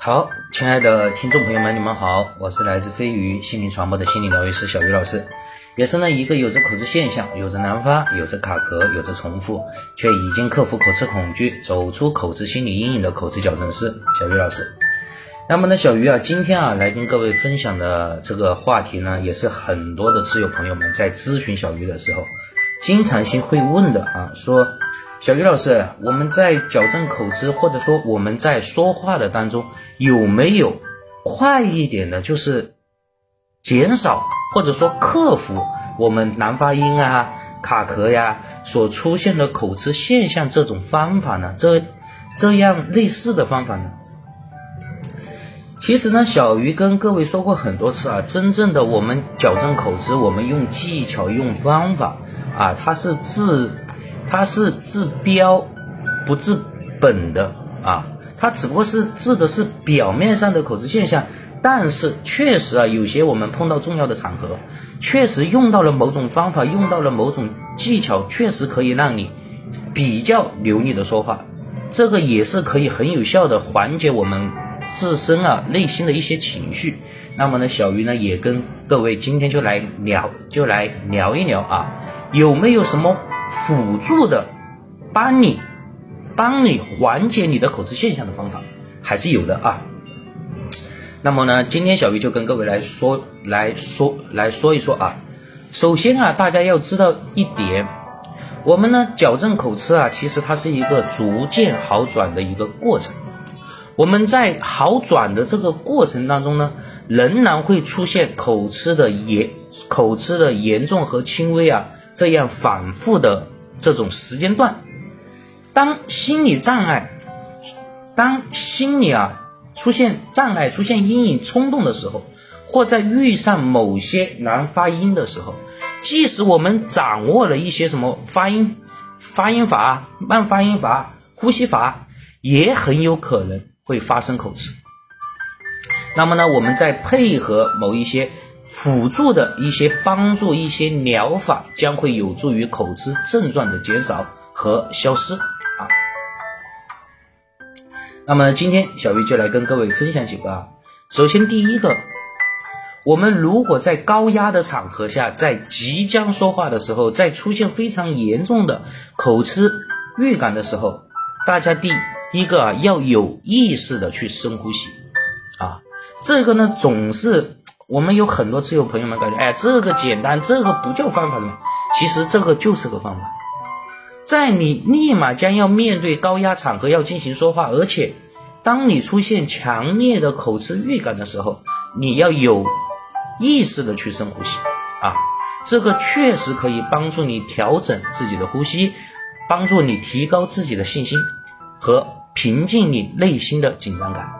好，亲爱的听众朋友们，你们好，我是来自飞鱼心灵传播的心理疗愈师小鱼老师，也是呢一个有着口吃现象、有着难发、有着卡壳、有着重复，却已经克服口吃恐惧、走出口吃心理阴影的口吃矫正师小鱼老师。那么呢，小鱼啊，今天啊来跟各位分享的这个话题呢，也是很多的挚友朋友们在咨询小鱼的时候，经常性会问的啊，说。小鱼老师，我们在矫正口吃，或者说我们在说话的当中，有没有快一点的，就是减少或者说克服我们难发音啊、卡壳呀所出现的口吃现象这种方法呢？这这样类似的方法呢？其实呢，小鱼跟各位说过很多次啊，真正的我们矫正口吃，我们用技巧、用方法啊，它是治。它是治标不治本的啊，它只不过是治的是表面上的口吃现象，但是确实啊，有些我们碰到重要的场合，确实用到了某种方法，用到了某种技巧，确实可以让你比较流利的说话，这个也是可以很有效的缓解我们自身啊内心的一些情绪。那么呢，小鱼呢也跟各位今天就来聊，就来聊一聊啊，有没有什么？辅助的，帮你，帮你缓解你的口吃现象的方法还是有的啊。那么呢，今天小鱼就跟各位来说，来说，来说一说啊。首先啊，大家要知道一点，我们呢矫正口吃啊，其实它是一个逐渐好转的一个过程。我们在好转的这个过程当中呢，仍然会出现口吃的严，口吃的严重和轻微啊。这样反复的这种时间段，当心理障碍，当心理啊出现障碍、出现阴影、冲动的时候，或在遇上某些难发音的时候，即使我们掌握了一些什么发音、发音法、慢发音法、呼吸法，也很有可能会发生口吃。那么呢，我们再配合某一些。辅助的一些帮助，一些疗法将会有助于口吃症状的减少和消失啊。那么今天小鱼就来跟各位分享几个啊。首先第一个，我们如果在高压的场合下，在即将说话的时候，在出现非常严重的口吃预感的时候，大家第一个啊要有意识的去深呼吸啊。这个呢总是。我们有很多自由朋友们感觉，哎，这个简单，这个不叫方法的，其实这个就是个方法。在你立马将要面对高压场合要进行说话，而且当你出现强烈的口吃预感的时候，你要有意识的去深呼吸啊，这个确实可以帮助你调整自己的呼吸，帮助你提高自己的信心和平静你内心的紧张感。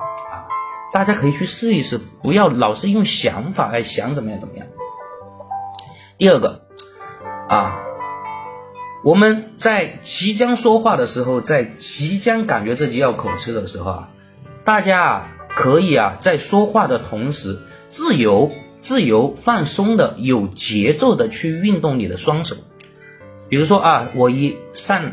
大家可以去试一试，不要老是用想法来想怎么样怎么样。第二个啊，我们在即将说话的时候，在即将感觉自己要口吃的时候啊，大家啊可以啊在说话的同时，自由、自由、放松的、有节奏的去运动你的双手。比如说啊，我一上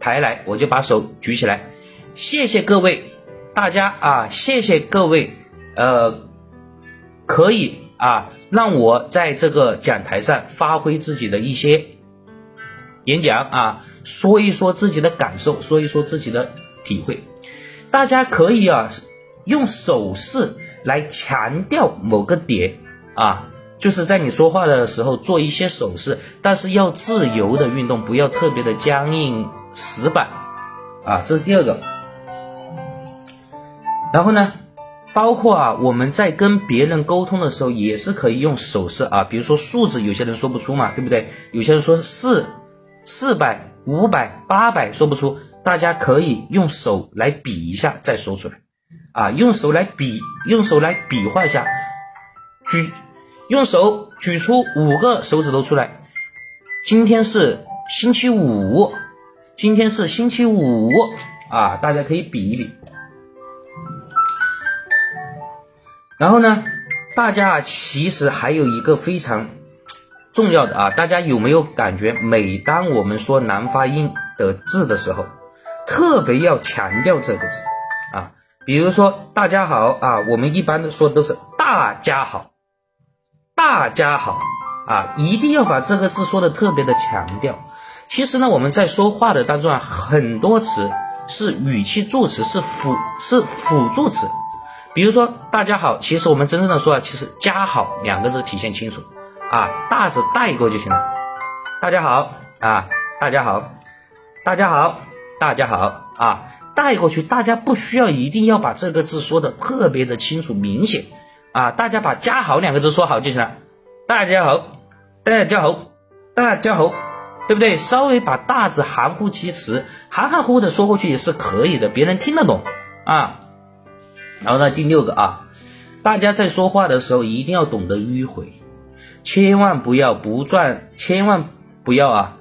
台来，我就把手举起来，谢谢各位。大家啊，谢谢各位，呃，可以啊，让我在这个讲台上发挥自己的一些演讲啊，说一说自己的感受，说一说自己的体会。大家可以啊，用手势来强调某个点啊，就是在你说话的时候做一些手势，但是要自由的运动，不要特别的僵硬死板啊，这是第二个。然后呢，包括啊，我们在跟别人沟通的时候，也是可以用手势啊，比如说数字，有些人说不出嘛，对不对？有些人说四四百、五百、八百说不出，大家可以用手来比一下再说出来，啊，用手来比，用手来比划一下，举，用手举出五个手指头出来。今天是星期五，今天是星期五啊，大家可以比一比。然后呢，大家啊，其实还有一个非常重要的啊，大家有没有感觉，每当我们说难发音的字的时候，特别要强调这个字啊，比如说大家好啊，我们一般的说都是大家好，大家好啊，一定要把这个字说的特别的强调。其实呢，我们在说话的当中啊，很多词是语气助词，是辅是辅助词。比如说大家好，其实我们真正的说啊，其实加好两个字体现清楚啊，大字带过就行了。大家好啊，大家好，大家好，大家好啊，带过去，大家不需要一定要把这个字说的特别的清楚明显啊，大家把加好两个字说好就行了。大家好，大家好，大家好。对不对？稍微把大字含糊其辞，含含糊糊的说过去也是可以的，别人听得懂啊。然后呢，第六个啊，大家在说话的时候一定要懂得迂回，千万不要不转，千万不要啊，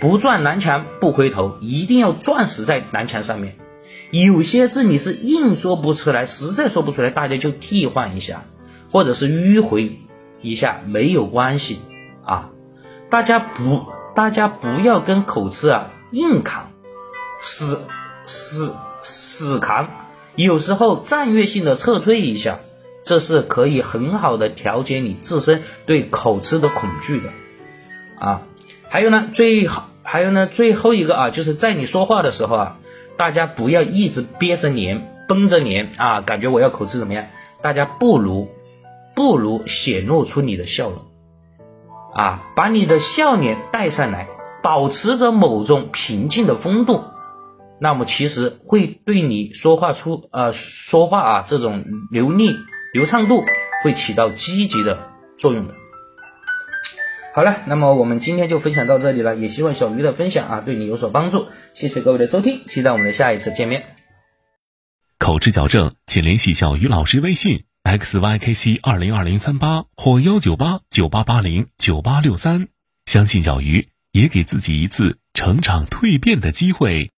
不撞南墙不回头，一定要撞死在南墙上面。有些字你是硬说不出来，实在说不出来，大家就替换一下，或者是迂回一下，没有关系啊。大家不。大家不要跟口吃啊硬扛，死死死扛，有时候战略性的撤退一下，这是可以很好的调节你自身对口吃的恐惧的啊。还有呢，最好还有呢，最后一个啊，就是在你说话的时候啊，大家不要一直憋着脸绷着脸啊，感觉我要口吃怎么样？大家不如不如显露出你的笑容。啊，把你的笑脸带上来，保持着某种平静的风度，那么其实会对你说话出呃说话啊这种流利流畅度会起到积极的作用的。好了，那么我们今天就分享到这里了，也希望小鱼的分享啊对你有所帮助，谢谢各位的收听，期待我们的下一次见面。口吃矫正，请联系小鱼老师微信。xykc 二零二零三八或幺九八九八八零九八六三，相信小鱼也给自己一次成长蜕变的机会。